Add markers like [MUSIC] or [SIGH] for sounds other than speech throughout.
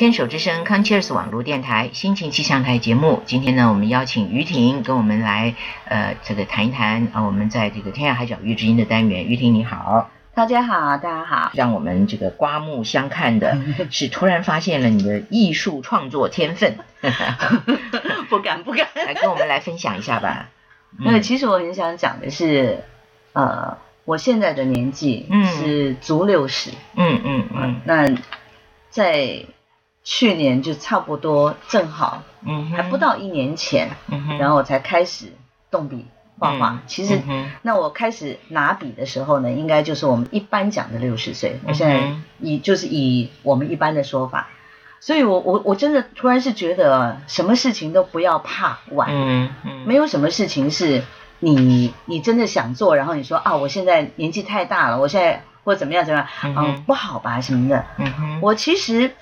牵手之声 c o n c h e r s 网络电台心情气象台节目，今天呢，我们邀请于婷跟我们来，呃，这个谈一谈啊，我们在这个天涯海角遇知音的单元。于婷你好，大家好，大家好。让我们这个刮目相看的是，突然发现了你的艺术创作天分。不敢不敢，[LAUGHS] 来跟我们来分享一下吧。那其实我很想讲的是，呃，我现在的年纪是足六十，嗯嗯嗯，那在。去年就差不多正好，嗯，还不到一年前，嗯哼，然后我才开始动笔画画。其实，那我开始拿笔的时候呢，应该就是我们一般讲的六十岁。我现在以就是以我们一般的说法，所以我我我真的突然是觉得，什么事情都不要怕晚，嗯嗯，没有什么事情是你你真的想做，然后你说啊，我现在年纪太大了，我现在或怎么样怎么样，嗯，不好吧什么的，嗯哼，我其实。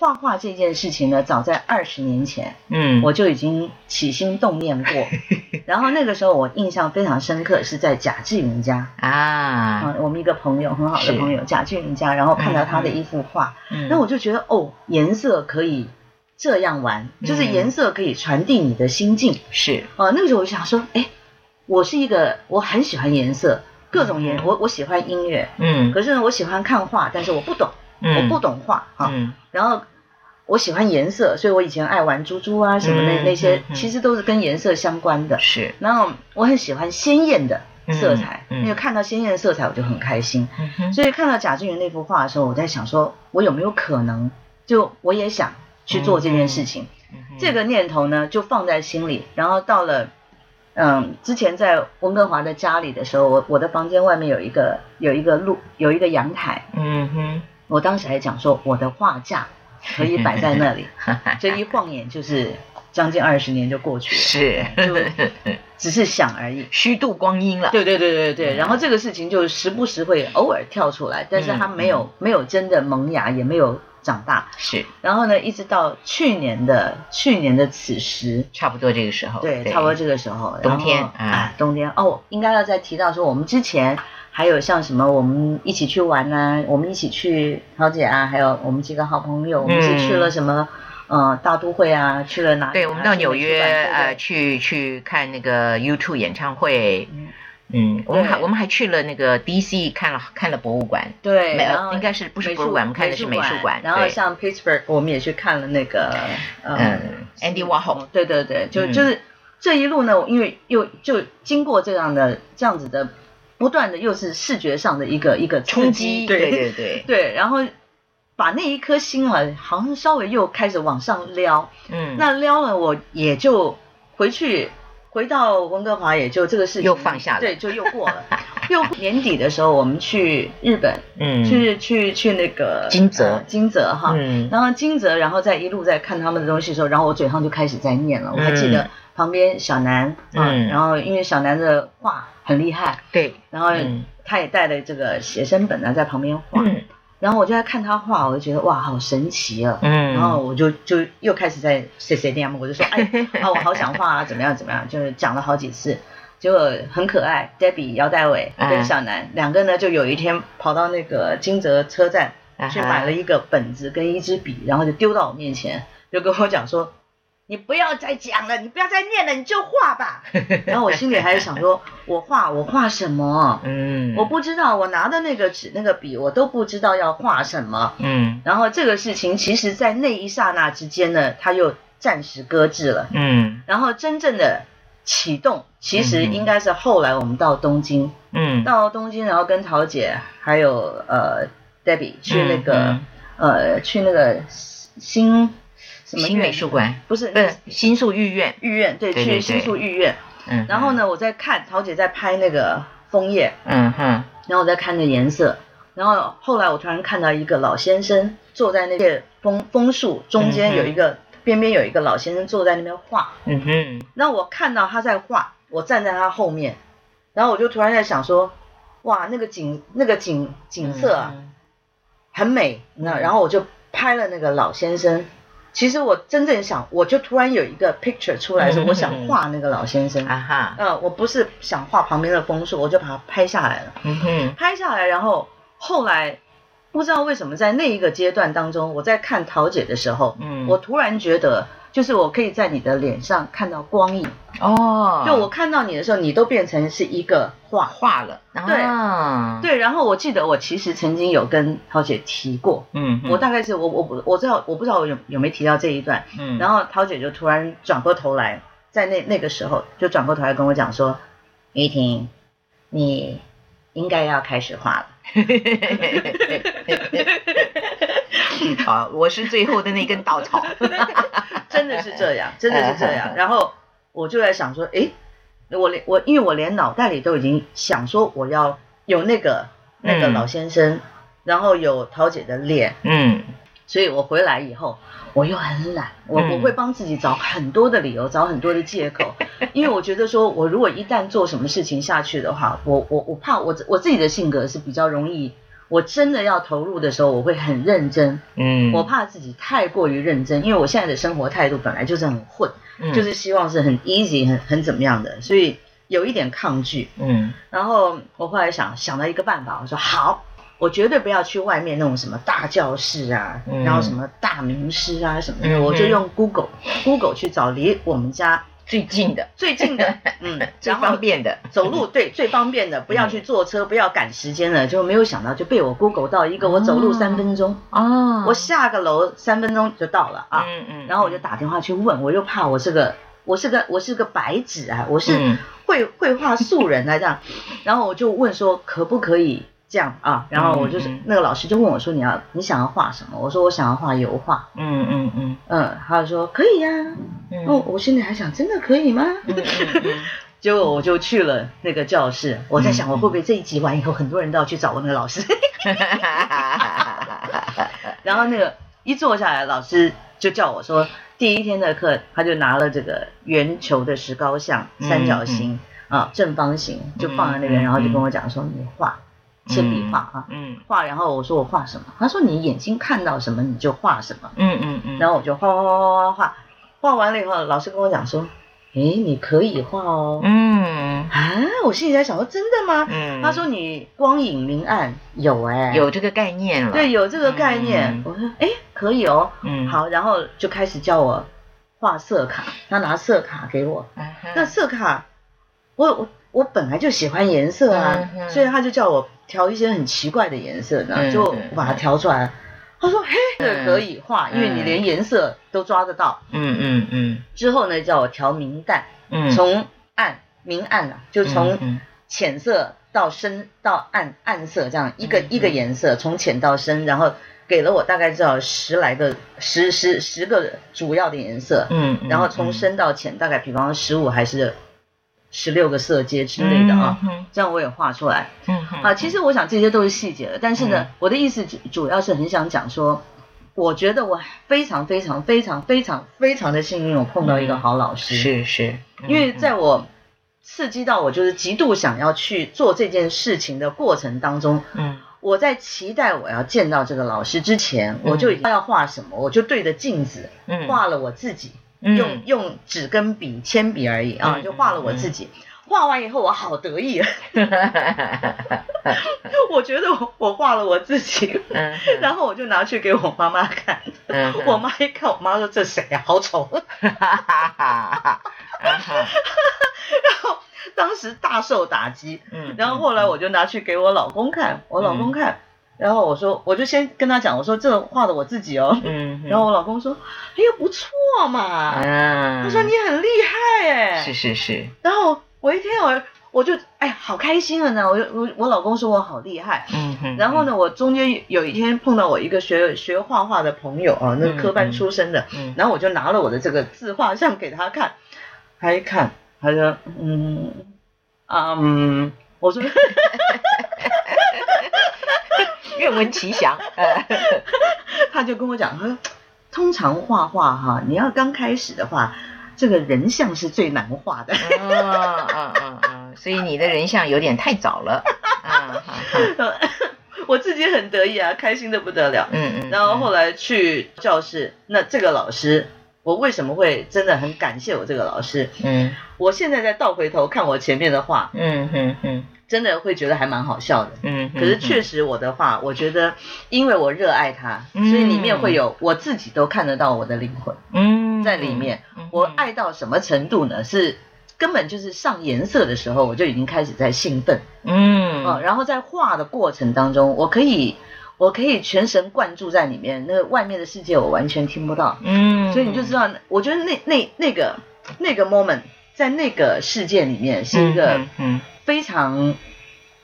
画画这件事情呢，早在二十年前，嗯，我就已经起心动念过。[LAUGHS] 然后那个时候我印象非常深刻，是在贾志云家。啊，我们一个朋友很好的朋友贾志云家，然后看到他的一幅画，那我就觉得哦，颜色可以这样玩，就是颜色可以传递你的心境。是。啊，那个时候我想说，哎，我是一个我很喜欢颜色，各种颜，我我喜欢音乐，嗯，可是呢，我喜欢看画，但是我不懂，我不懂画啊，然后。我喜欢颜色，所以我以前爱玩珠珠啊什么那那些，其实都是跟颜色相关的。是，然后我很喜欢鲜艳的色彩，因为看到鲜艳的色彩我就很开心。所以看到贾静雯那幅画的时候，我在想说，我有没有可能，就我也想去做这件事情。这个念头呢，就放在心里。然后到了，嗯，之前在温哥华的家里的时候，我我的房间外面有一个有一个路有一个阳台。嗯哼，我当时还讲说，我的画架。可以摆在那里，[LAUGHS] 这一晃眼就是将近二十年就过去了，是，就只是想而已，[LAUGHS] 虚度光阴了。对对对对对，然后这个事情就时不时会偶尔跳出来，但是它没有没有真的萌芽，也没有长大。是，然后呢，一直到去年的去年的此时，差不多这个时候，对，差不多这个时候，冬天啊，冬天哦，应该要再提到说我们之前。还有像什么，我们一起去玩啊，我们一起去桃姐啊，还有我们几个好朋友，我们一起去了什么，呃，大都会啊，去了哪？对，我们到纽约呃，去去看那个 YouTube 演唱会。嗯，我们还我们还去了那个 DC 看了看了博物馆。对，应该是不是博物馆？我们看的是美术馆。然后像 Pittsburgh，我们也去看了那个嗯，Andy Warhol。对对对，就就是这一路呢，因为又就经过这样的这样子的。不断的又是视觉上的一个一个冲击，对对对 [LAUGHS] 对，然后把那一颗心啊，好像稍微又开始往上撩，嗯，那撩了我也就回去回到温哥华，也就这个事情又放下了，对，就又过了。又 [LAUGHS] 年底的时候，我们去日本，嗯，去去去那个金泽，金泽哈，嗯，然后金泽，然后再一路在看他们的东西的时候，然后我嘴上就开始在念了，我还记得旁边小南，嗯，然后因为小南的画。很厉害，对，然后他也带了这个写生本呢，在旁边画，然后我就在看他画，我就觉得哇，好神奇啊，嗯，然后我就就又开始在 C C D M，我就说，哎，[LAUGHS] 啊，我好想画啊，怎么样怎么样，就是讲了好几次，结果很可爱，Debbie 姚代伟跟小南两个呢，就有一天跑到那个金泽车站去买了一个本子跟一支笔，然后就丢到我面前，就跟我讲说。你不要再讲了，你不要再念了，你就画吧。[LAUGHS] 然后我心里还是想说，我画我画什么？嗯，我不知道，我拿的那个纸那个笔，我都不知道要画什么。嗯，然后这个事情，其实在那一刹那之间呢，它又暂时搁置了。嗯，然后真正的启动，其实应该是后来我们到东京。嗯，到东京，然后跟桃姐还有呃 Debbie 去那个呃去那个新。新美术馆不是不是新宿御苑御苑对去新宿御苑，嗯，然后呢我在看桃姐在拍那个枫叶，嗯哼，然后我在看那颜色，然后后来我突然看到一个老先生坐在那些枫枫树中间有一个边边有一个老先生坐在那边画，嗯哼，那我看到他在画，我站在他后面，然后我就突然在想说，哇那个景那个景景色啊很美，那然后我就拍了那个老先生。其实我真正想，我就突然有一个 picture 出来，是我想画那个老先生。啊哈，嗯，我不是想画旁边的枫树，我就把它拍下来了。嗯哼，拍下来，然后后来不知道为什么在那一个阶段当中，我在看桃姐的时候，嗯，我突然觉得，就是我可以在你的脸上看到光影。哦。就我看到你的时候，你都变成是一个画。画了。对。对，然后我记得我其实曾经有跟桃姐提过，嗯，我大概是我我我我知道我不知道我有有没提到这一段，嗯，然后桃姐就突然转过头来，在那那个时候就转过头来跟我讲说，于婷，你应该要开始画了。[LAUGHS] 好，我是最后的那根稻草，[LAUGHS] 真的是这样，[LAUGHS] 真的是这样。然后我就在想说，哎，我连我，因为我连脑袋里都已经想说，我要有那个那个老先生，然后有桃姐的脸，嗯，所以我回来以后。我又很懒，我我会帮自己找很多的理由，找很多的借口，因为我觉得说，我如果一旦做什么事情下去的话，我我我怕我我自己的性格是比较容易，我真的要投入的时候，我会很认真，嗯，我怕自己太过于认真，因为我现在的生活态度本来就是很混，就是希望是很 easy 很很怎么样的，所以有一点抗拒，嗯，然后我后来想想到一个办法，我说好。我绝对不要去外面那种什么大教室啊，然后什么大名师啊什么的，我就用 Google Google 去找离我们家最近的、最近的，[LAUGHS] 嗯，最方便的走路对最方便的，不要去坐车，不要赶时间了，就没有想到就被我 Google 到一个我走路三分钟哦，我下个楼三分钟就到了啊，嗯嗯，然后我就打电话去问，我又怕我是个我是个我是个白纸啊，我是绘绘画素人啊这样，然后我就问说可不可以。这样啊，然后我就是那个老师就问我说：“你要你想要画什么？”我说：“我想要画油画。”嗯嗯嗯嗯，他就说：“可以呀。”哦，我心里还想：“真的可以吗？” [LAUGHS] 结果我就去了那个教室，我在想我会不会这一集完以后，很多人都要去找我那个老师。然后那个一坐下来，老师就叫我说：“第一天的课，他就拿了这个圆球的石膏像、三角形啊、正方形，就放在那边，然后就跟我讲说：你画。”铅笔画啊，嗯，画，然后我说我画什么？他说你眼睛看到什么你就画什么，嗯嗯嗯，然后我就画画画画画画，画完了以后，老师跟我讲说，哎，你可以画哦，嗯。啊，我心里在想说真的吗？嗯，他说你光影明暗有哎，有这个概念了，对，有这个概念，我说哎可以哦，嗯，好，然后就开始叫我画色卡，他拿色卡给我，那色卡，我我我本来就喜欢颜色啊，所以他就叫我。调一些很奇怪的颜色然后，就把它调出来。他说：“嘿，这个可以画，因为你连颜色都抓得到。”嗯嗯嗯。之后呢，叫我调明淡，从暗明暗啊，就从浅色到深到暗暗色，这样一个一个颜色从浅到深，然后给了我大概至少十来个十十十个主要的颜色。嗯。然后从深到浅，大概比方说十五还是。十六个色阶之类的啊，这样我也画出来。嗯，啊，其实我想这些都是细节了，但是呢，我的意思主主要是很想讲说，我觉得我非常非常非常非常非常的幸运，我碰到一个好老师。是是，因为在我刺激到我就是极度想要去做这件事情的过程当中，嗯，我在期待我要见到这个老师之前，我就已经要画什么，我就对着镜子画了我自己。用用纸跟笔铅笔而已啊，就画了我自己。画完以后我好得意，[LAUGHS] 我觉得我我画了我自己，[LAUGHS] 然后我就拿去给我妈妈看。我妈一看，我妈说这谁呀，好丑。[LAUGHS] 然后当时大受打击。然后后来我就拿去给我老公看，我老公看。然后我说，我就先跟他讲，我说这画的我自己哦。嗯。然后我老公说：“哎呀，不错嘛。”嗯。他说：“你很厉害哎。”是是是。然后我一天我我就哎好开心了呢。我我我老公说我好厉害。嗯哼。然后呢，我中间有一天碰到我一个学学画画的朋友啊，那科班出身的。嗯。然后我就拿了我的这个自画像给他看，他一看，他说：“嗯，啊嗯。”我说。[LAUGHS] 愿闻其详。[LAUGHS] 他就跟我讲说，通常画画哈，你要刚开始的话，这个人像是最难画的。嗯嗯嗯嗯，所以你的人像有点太早了。[LAUGHS] 啊 [LAUGHS] 我自己很得意啊，开心的不得了。嗯嗯。然后后来去教室，那这个老师，我为什么会真的很感谢我这个老师？嗯，我现在再倒回头看我前面的话。嗯哼哼。真的会觉得还蛮好笑的。嗯，可是确实我的话，我觉得因为我热爱它，所以里面会有我自己都看得到我的灵魂。嗯，在里面，我爱到什么程度呢？是根本就是上颜色的时候，我就已经开始在兴奋。嗯，哦，然后在画的过程当中，我可以。我可以全神贯注在里面，那个外面的世界我完全听不到。嗯，所以你就知道，我觉得那那那个那个 moment 在那个世界里面是一个非常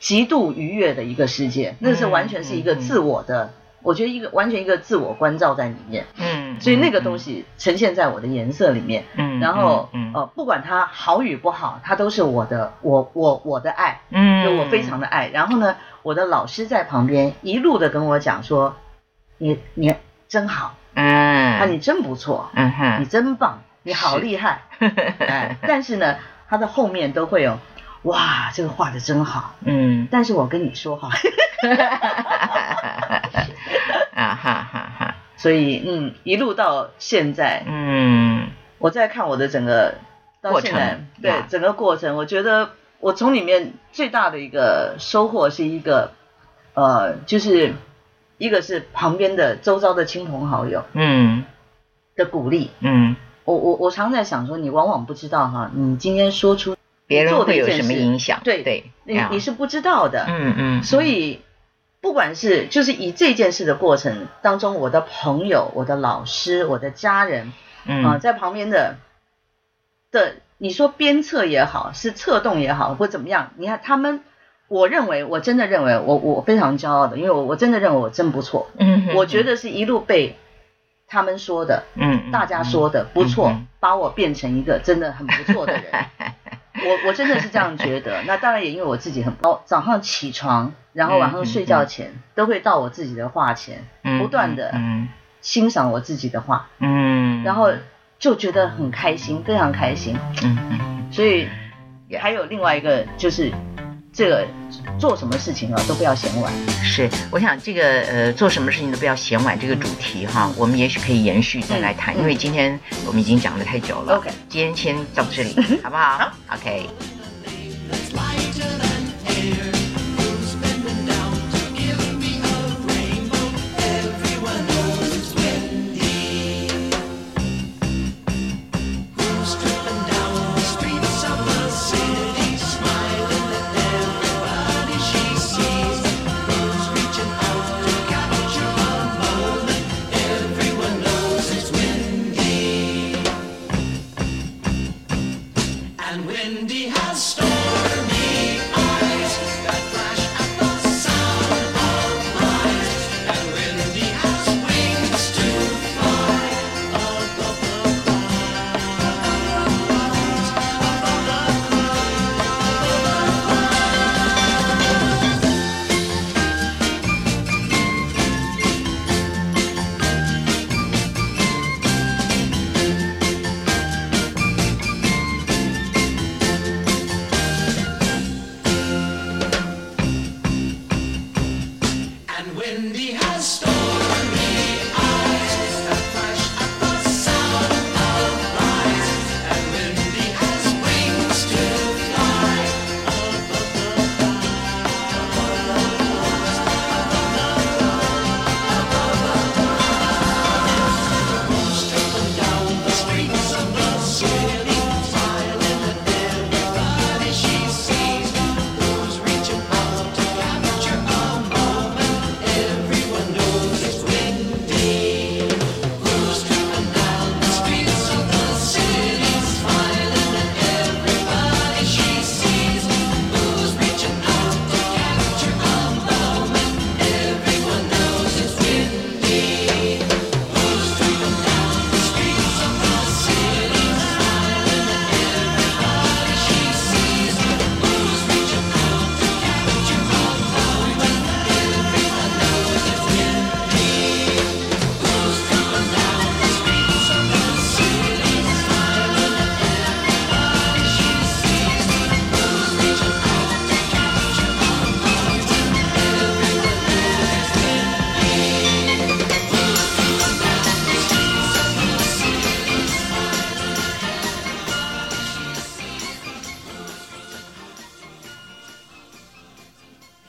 极度愉悦的一个世界，那是完全是一个自我的，我觉得一个完全一个自我关照在里面。嗯，所以那个东西呈现在我的颜色里面。嗯，然后呃，不管它好与不好，它都是我的，我我我的爱。嗯，我非常的爱。然后呢？我的老师在旁边一路的跟我讲说：“你你真好，嗯，啊你真不错，嗯哼，你真棒，你好厉害，哎，[LAUGHS] 但是呢，他的后面都会有，哇，这个画的真好，嗯，但是我跟你说哈，[LAUGHS] 啊哈哈哈，所以嗯，一路到现在，嗯，我在看我的整个到现在，对整个过程，我觉得。我从里面最大的一个收获是一个，呃，就是一个是旁边的周遭的亲朋好友，嗯，的鼓励，嗯，我我我常在想说，你往往不知道哈，你今天说出别人会有什么影响，对对，你你是不知道的，嗯嗯，所以不管是就是以这件事的过程当中，我的朋友、我的老师、我的家人，啊，在旁边的的。你说鞭策也好，是策动也好，或怎么样？你看他们，我认为，我真的认为，我我非常骄傲的，因为我我真的认为我真不错。嗯，我觉得是一路被他们说的，嗯，大家说的不错，把我变成一个真的很不错的人。[LAUGHS] 我我真的是这样觉得。那当然也因为我自己很高，早上起床，然后晚上睡觉前，都会到我自己的画前，不断的欣赏我自己的画。嗯，然后。就觉得很开心，非常开心。嗯嗯，所以还有另外一个就是，这个做什么事情啊都不要嫌晚。是，我想这个呃做什么事情都不要嫌晚这个主题哈，我们也许可以延续再来谈，因为今天我们已经讲的太久了。OK，今天先到这里，[LAUGHS] 好不好？OK。